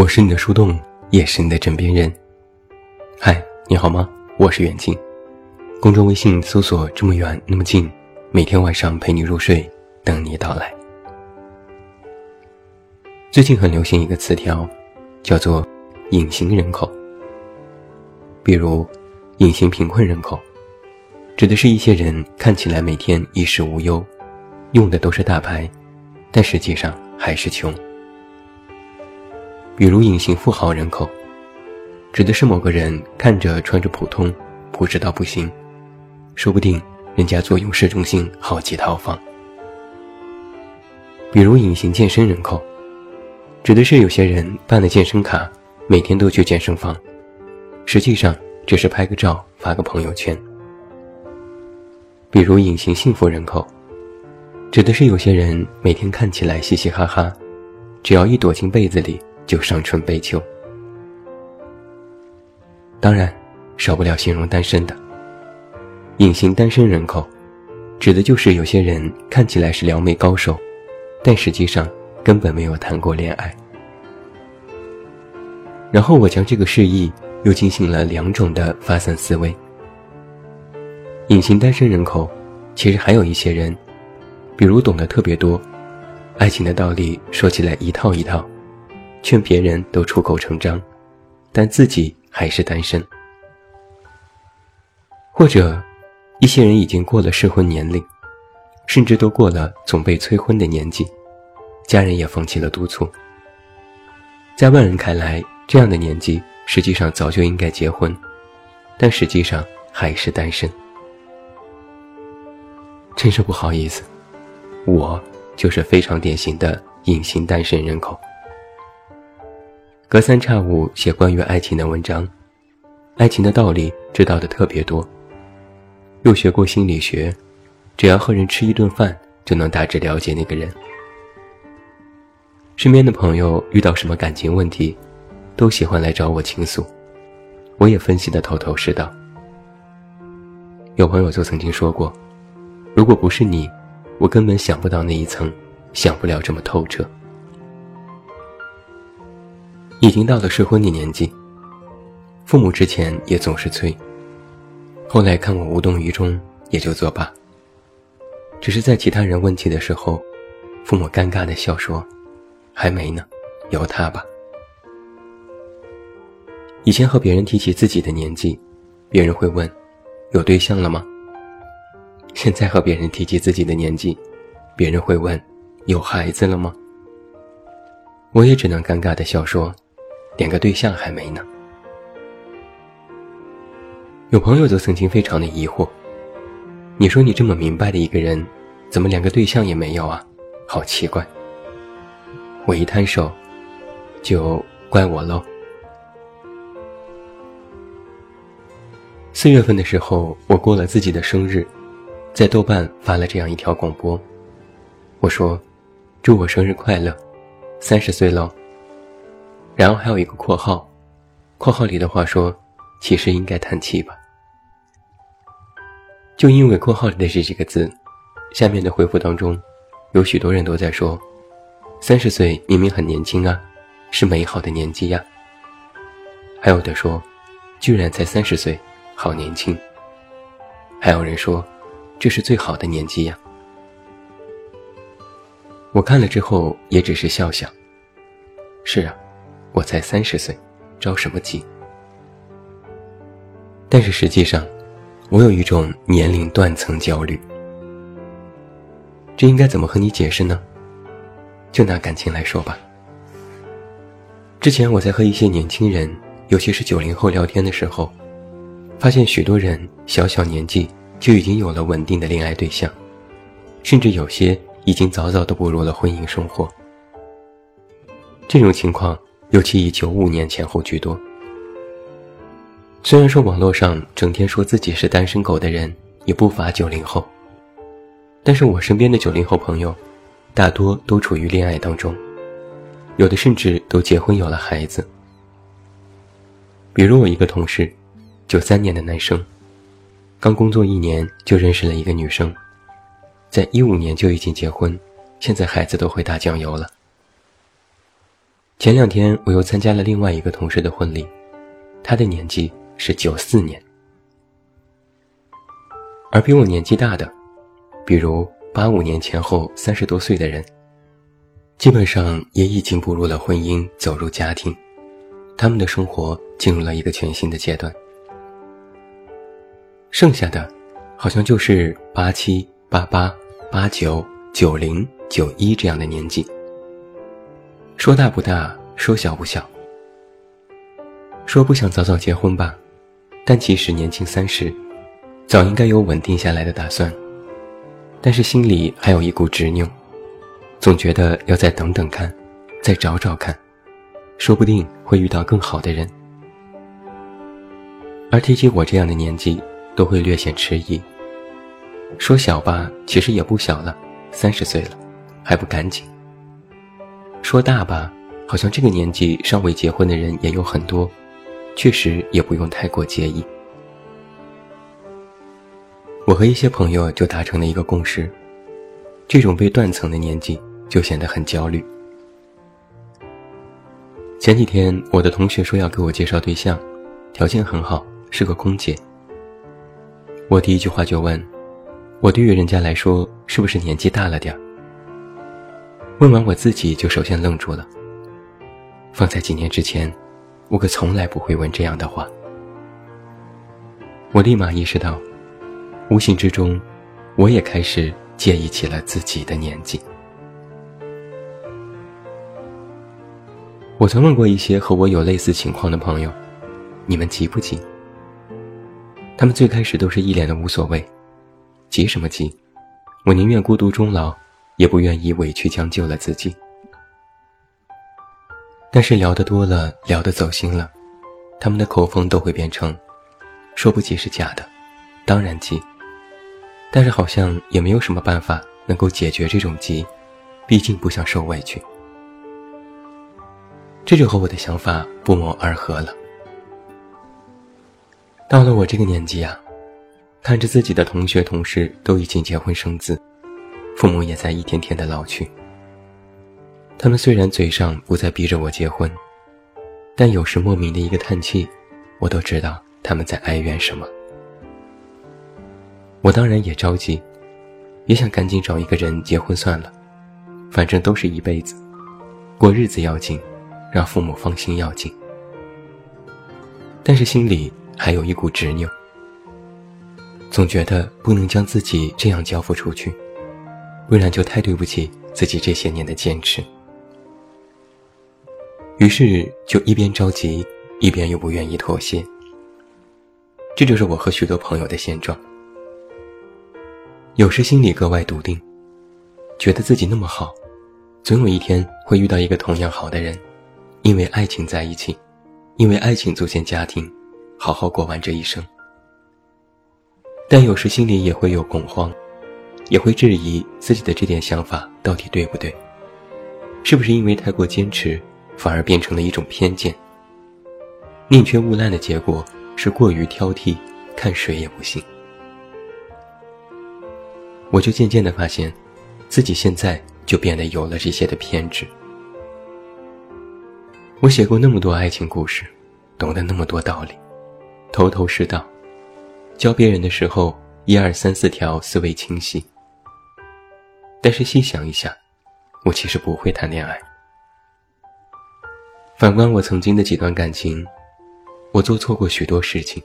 我是你的树洞，也是你的枕边人。嗨，你好吗？我是远近。公众微信搜索“这么远那么近”，每天晚上陪你入睡，等你到来。最近很流行一个词条，叫做“隐形人口”。比如，隐形贫困人口，指的是一些人看起来每天衣食无忧，用的都是大牌，但实际上还是穷。比如隐形富豪人口，指的是某个人看着穿着普通，朴实到不行，说不定人家坐拥市中心好几套房。比如隐形健身人口，指的是有些人办了健身卡，每天都去健身房，实际上只是拍个照发个朋友圈。比如隐形幸福人口，指的是有些人每天看起来嘻嘻哈哈，只要一躲进被子里。就伤春悲秋。当然，少不了形容单身的。隐形单身人口，指的就是有些人看起来是撩妹高手，但实际上根本没有谈过恋爱。然后我将这个示意又进行了两种的发散思维。隐形单身人口，其实还有一些人，比如懂得特别多，爱情的道理说起来一套一套。劝别人都出口成章，但自己还是单身。或者，一些人已经过了适婚年龄，甚至都过了总被催婚的年纪，家人也放弃了督促。在外人看来，这样的年纪实际上早就应该结婚，但实际上还是单身。真是不好意思，我就是非常典型的隐形单身人口。隔三差五写关于爱情的文章，爱情的道理知道的特别多。又学过心理学，只要和人吃一顿饭，就能大致了解那个人。身边的朋友遇到什么感情问题，都喜欢来找我倾诉，我也分析的头头是道。有朋友就曾经说过，如果不是你，我根本想不到那一层，想不了这么透彻。已经到了适婚的年纪，父母之前也总是催，后来看我无动于衷，也就作罢。只是在其他人问起的时候，父母尴尬的笑说：“还没呢，由他吧。”以前和别人提起自己的年纪，别人会问：“有对象了吗？”现在和别人提起自己的年纪，别人会问：“有孩子了吗？”我也只能尴尬的笑说。连个对象还没呢。有朋友则曾经非常的疑惑：“你说你这么明白的一个人，怎么连个对象也没有啊？好奇怪。”我一摊手，就怪我喽。四月份的时候，我过了自己的生日，在豆瓣发了这样一条广播，我说：“祝我生日快乐，三十岁喽。”然后还有一个括号，括号里的话说：“其实应该叹气吧。”就因为括号里的这几个字，下面的回复当中，有许多人都在说：“三十岁明明很年轻啊，是美好的年纪呀。”还有的说：“居然才三十岁，好年轻。”还有人说：“这是最好的年纪呀。”我看了之后也只是笑笑。是啊。我才三十岁，着什么急？但是实际上，我有一种年龄断层焦虑。这应该怎么和你解释呢？就拿感情来说吧。之前我在和一些年轻人，尤其是九零后聊天的时候，发现许多人小小年纪就已经有了稳定的恋爱对象，甚至有些已经早早的步入了婚姻生活。这种情况。尤其以九五年前后居多。虽然说网络上整天说自己是单身狗的人也不乏九零后，但是我身边的九零后朋友，大多都处于恋爱当中，有的甚至都结婚有了孩子。比如我一个同事，九三年的男生，刚工作一年就认识了一个女生，在一五年就已经结婚，现在孩子都会打酱油了。前两天我又参加了另外一个同事的婚礼，他的年纪是九四年，而比我年纪大的，比如八五年前后三十多岁的人，基本上也已经步入了婚姻，走入家庭，他们的生活进入了一个全新的阶段。剩下的，好像就是八七、八八、八九、九零、九一这样的年纪。说大不大，说小不小。说不想早早结婚吧，但其实年轻三十，早应该有稳定下来的打算。但是心里还有一股执拗，总觉得要再等等看，再找找看，说不定会遇到更好的人。而提起我这样的年纪，都会略显迟疑。说小吧，其实也不小了，三十岁了，还不赶紧。说大吧，好像这个年纪尚未结婚的人也有很多，确实也不用太过介意。我和一些朋友就达成了一个共识：这种被断层的年纪就显得很焦虑。前几天我的同学说要给我介绍对象，条件很好，是个空姐。我第一句话就问：我对于人家来说是不是年纪大了点儿？问完我自己，就首先愣住了。放在几年之前，我可从来不会问这样的话。我立马意识到，无形之中，我也开始介意起了自己的年纪。我曾问过一些和我有类似情况的朋友：“你们急不急？”他们最开始都是一脸的无所谓，急什么急？我宁愿孤独终老。也不愿意委屈将就了自己，但是聊得多了，聊得走心了，他们的口风都会变成：说不急是假的，当然急。但是好像也没有什么办法能够解决这种急，毕竟不想受委屈。这就和我的想法不谋而合了。到了我这个年纪啊，看着自己的同学同事都已经结婚生子。父母也在一天天的老去。他们虽然嘴上不再逼着我结婚，但有时莫名的一个叹气，我都知道他们在哀怨什么。我当然也着急，也想赶紧找一个人结婚算了，反正都是一辈子，过日子要紧，让父母放心要紧。但是心里还有一股执拗，总觉得不能将自己这样交付出去。不然就太对不起自己这些年的坚持。于是就一边着急，一边又不愿意妥协。这就是我和许多朋友的现状。有时心里格外笃定，觉得自己那么好，总有一天会遇到一个同样好的人，因为爱情在一起，因为爱情组建家庭，好好过完这一生。但有时心里也会有恐慌。也会质疑自己的这点想法到底对不对？是不是因为太过坚持，反而变成了一种偏见？宁缺毋滥的结果是过于挑剔，看谁也不行。我就渐渐的发现，自己现在就变得有了这些的偏执。我写过那么多爱情故事，懂得那么多道理，头头是道，教别人的时候一二三四条思维清晰。但是细想一下，我其实不会谈恋爱。反观我曾经的几段感情，我做错过许多事情。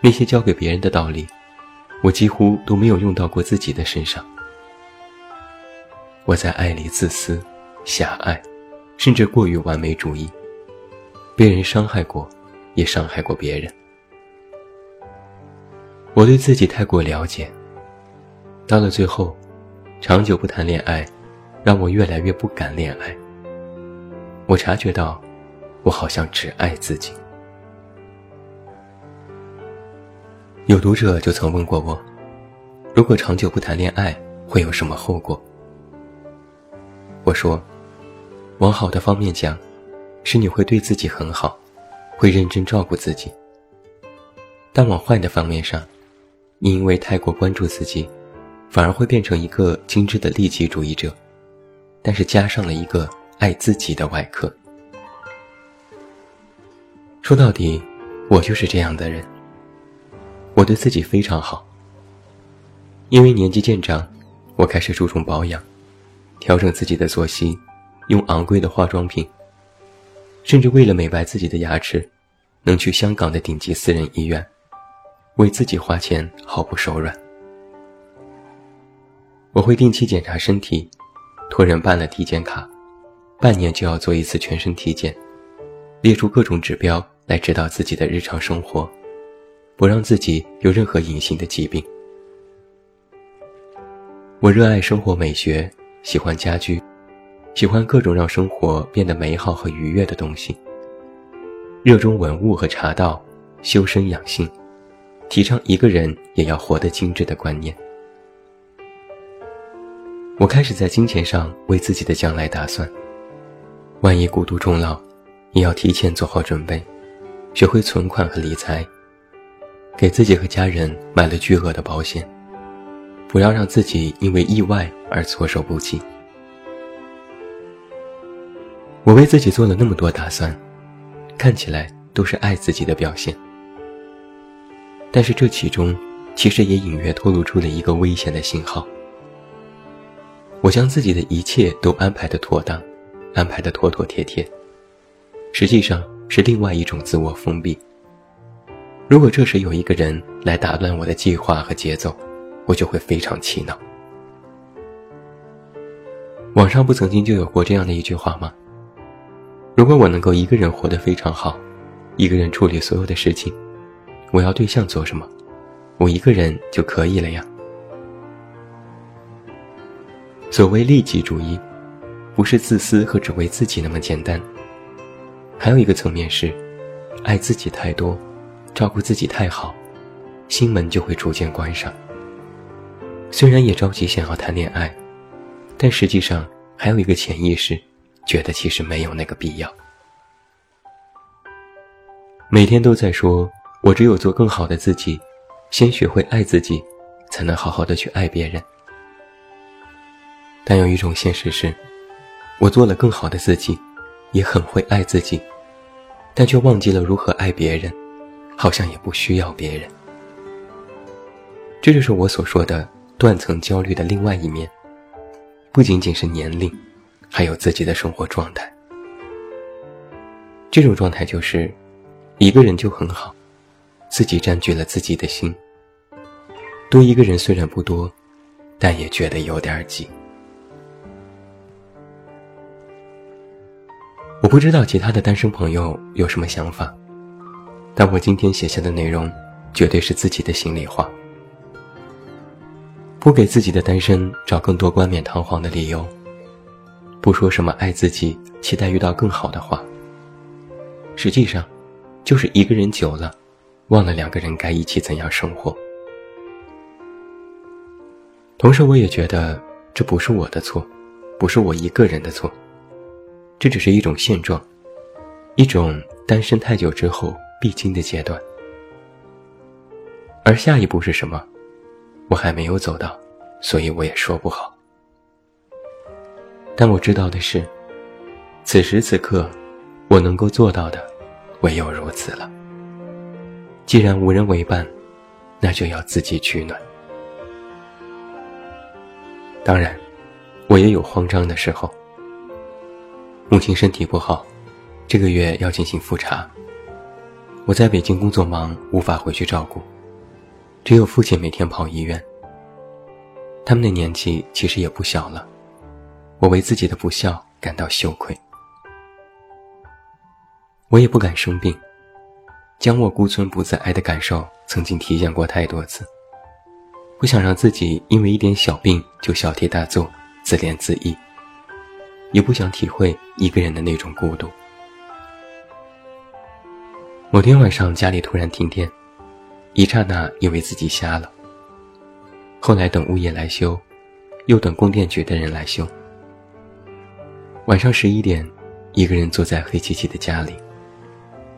那些教给别人的道理，我几乎都没有用到过自己的身上。我在爱里自私、狭隘，甚至过于完美主义，被人伤害过，也伤害过别人。我对自己太过了解，到了最后。长久不谈恋爱，让我越来越不敢恋爱。我察觉到，我好像只爱自己。有读者就曾问过我，如果长久不谈恋爱，会有什么后果？我说，往好的方面讲，是你会对自己很好，会认真照顾自己；但往坏的方面上，你因为太过关注自己。反而会变成一个精致的利己主义者，但是加上了一个爱自己的外壳。说到底，我就是这样的人。我对自己非常好，因为年纪渐长，我开始注重保养，调整自己的作息，用昂贵的化妆品，甚至为了美白自己的牙齿，能去香港的顶级私人医院，为自己花钱毫不手软。我会定期检查身体，托人办了体检卡，半年就要做一次全身体检，列出各种指标来指导自己的日常生活。不让自己有任何隐形的疾病。我热爱生活美学，喜欢家居，喜欢各种让生活变得美好和愉悦的东西。热衷文物和茶道，修身养性，提倡一个人也要活得精致的观念。我开始在金钱上为自己的将来打算，万一孤独终老，也要提前做好准备，学会存款和理财。给自己和家人买了巨额的保险，不要让自己因为意外而措手不及。我为自己做了那么多打算，看起来都是爱自己的表现，但是这其中其实也隐约透露出了一个危险的信号。我将自己的一切都安排的妥当，安排的妥妥帖帖，实际上是另外一种自我封闭。如果这时有一个人来打乱我的计划和节奏，我就会非常气恼。网上不曾经就有过这样的一句话吗？如果我能够一个人活得非常好，一个人处理所有的事情，我要对象做什么？我一个人就可以了呀。所谓利己主义，不是自私和只为自己那么简单，还有一个层面是，爱自己太多。照顾自己太好，心门就会逐渐关上。虽然也着急想要谈恋爱，但实际上还有一个潜意识，觉得其实没有那个必要。每天都在说，我只有做更好的自己，先学会爱自己，才能好好的去爱别人。但有一种现实是，我做了更好的自己，也很会爱自己，但却忘记了如何爱别人。好像也不需要别人，这就是我所说的断层焦虑的另外一面。不仅仅是年龄，还有自己的生活状态。这种状态就是，一个人就很好，自己占据了自己的心。多一个人虽然不多，但也觉得有点挤。我不知道其他的单身朋友有什么想法。但我今天写下的内容，绝对是自己的心里话，不给自己的单身找更多冠冕堂皇的理由，不说什么爱自己、期待遇到更好的话。实际上，就是一个人久了，忘了两个人该一起怎样生活。同时，我也觉得这不是我的错，不是我一个人的错，这只是一种现状，一种单身太久之后。必经的阶段，而下一步是什么，我还没有走到，所以我也说不好。但我知道的是，此时此刻，我能够做到的，唯有如此了。既然无人为伴，那就要自己取暖。当然，我也有慌张的时候。母亲身体不好，这个月要进行复查。我在北京工作忙，无法回去照顾，只有父亲每天跑医院。他们的年纪其实也不小了，我为自己的不孝感到羞愧。我也不敢生病，将我孤村不自爱的感受曾经体验过太多次，不想让自己因为一点小病就小题大做、自怜自艾，也不想体会一个人的那种孤独。某天晚上，家里突然停电，一刹那以为自己瞎了。后来等物业来修，又等供电局的人来修。晚上十一点，一个人坐在黑漆漆的家里，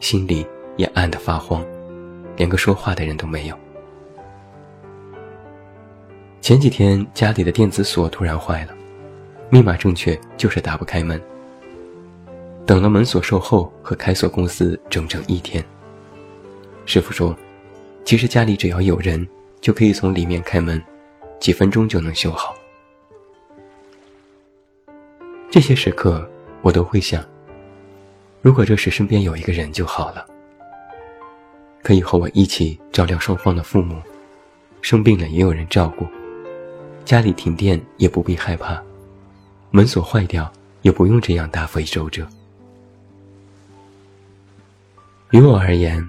心里也暗得发慌，连个说话的人都没有。前几天家里的电子锁突然坏了，密码正确就是打不开门，等了门锁售后和开锁公司整整一天。师傅说，其实家里只要有人，就可以从里面开门，几分钟就能修好。这些时刻，我都会想，如果这时身边有一个人就好了，可以和我一起照料双方的父母，生病了也有人照顾，家里停电也不必害怕，门锁坏掉也不用这样大费周折。于我而言，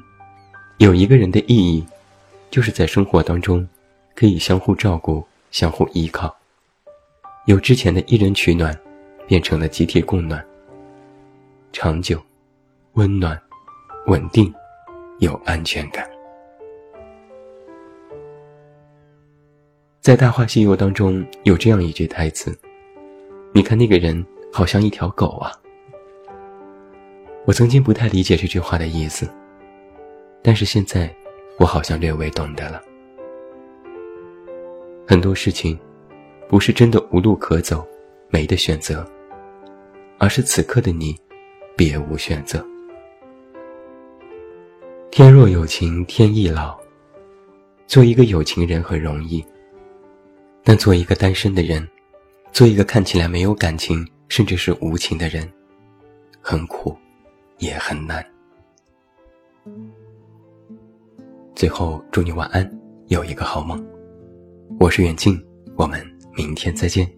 有一个人的意义，就是在生活当中，可以相互照顾、相互依靠。由之前的一人取暖，变成了集体供暖。长久、温暖、稳定，有安全感。在《大话西游》当中有这样一句台词：“你看那个人，好像一条狗啊。”我曾经不太理解这句话的意思，但是现在，我好像略微懂得了。很多事情，不是真的无路可走，没得选择，而是此刻的你，别无选择。天若有情天亦老，做一个有情人很容易，但做一个单身的人，做一个看起来没有感情，甚至是无情的人，很苦。也很难。最后，祝你晚安，有一个好梦。我是远近，我们明天再见。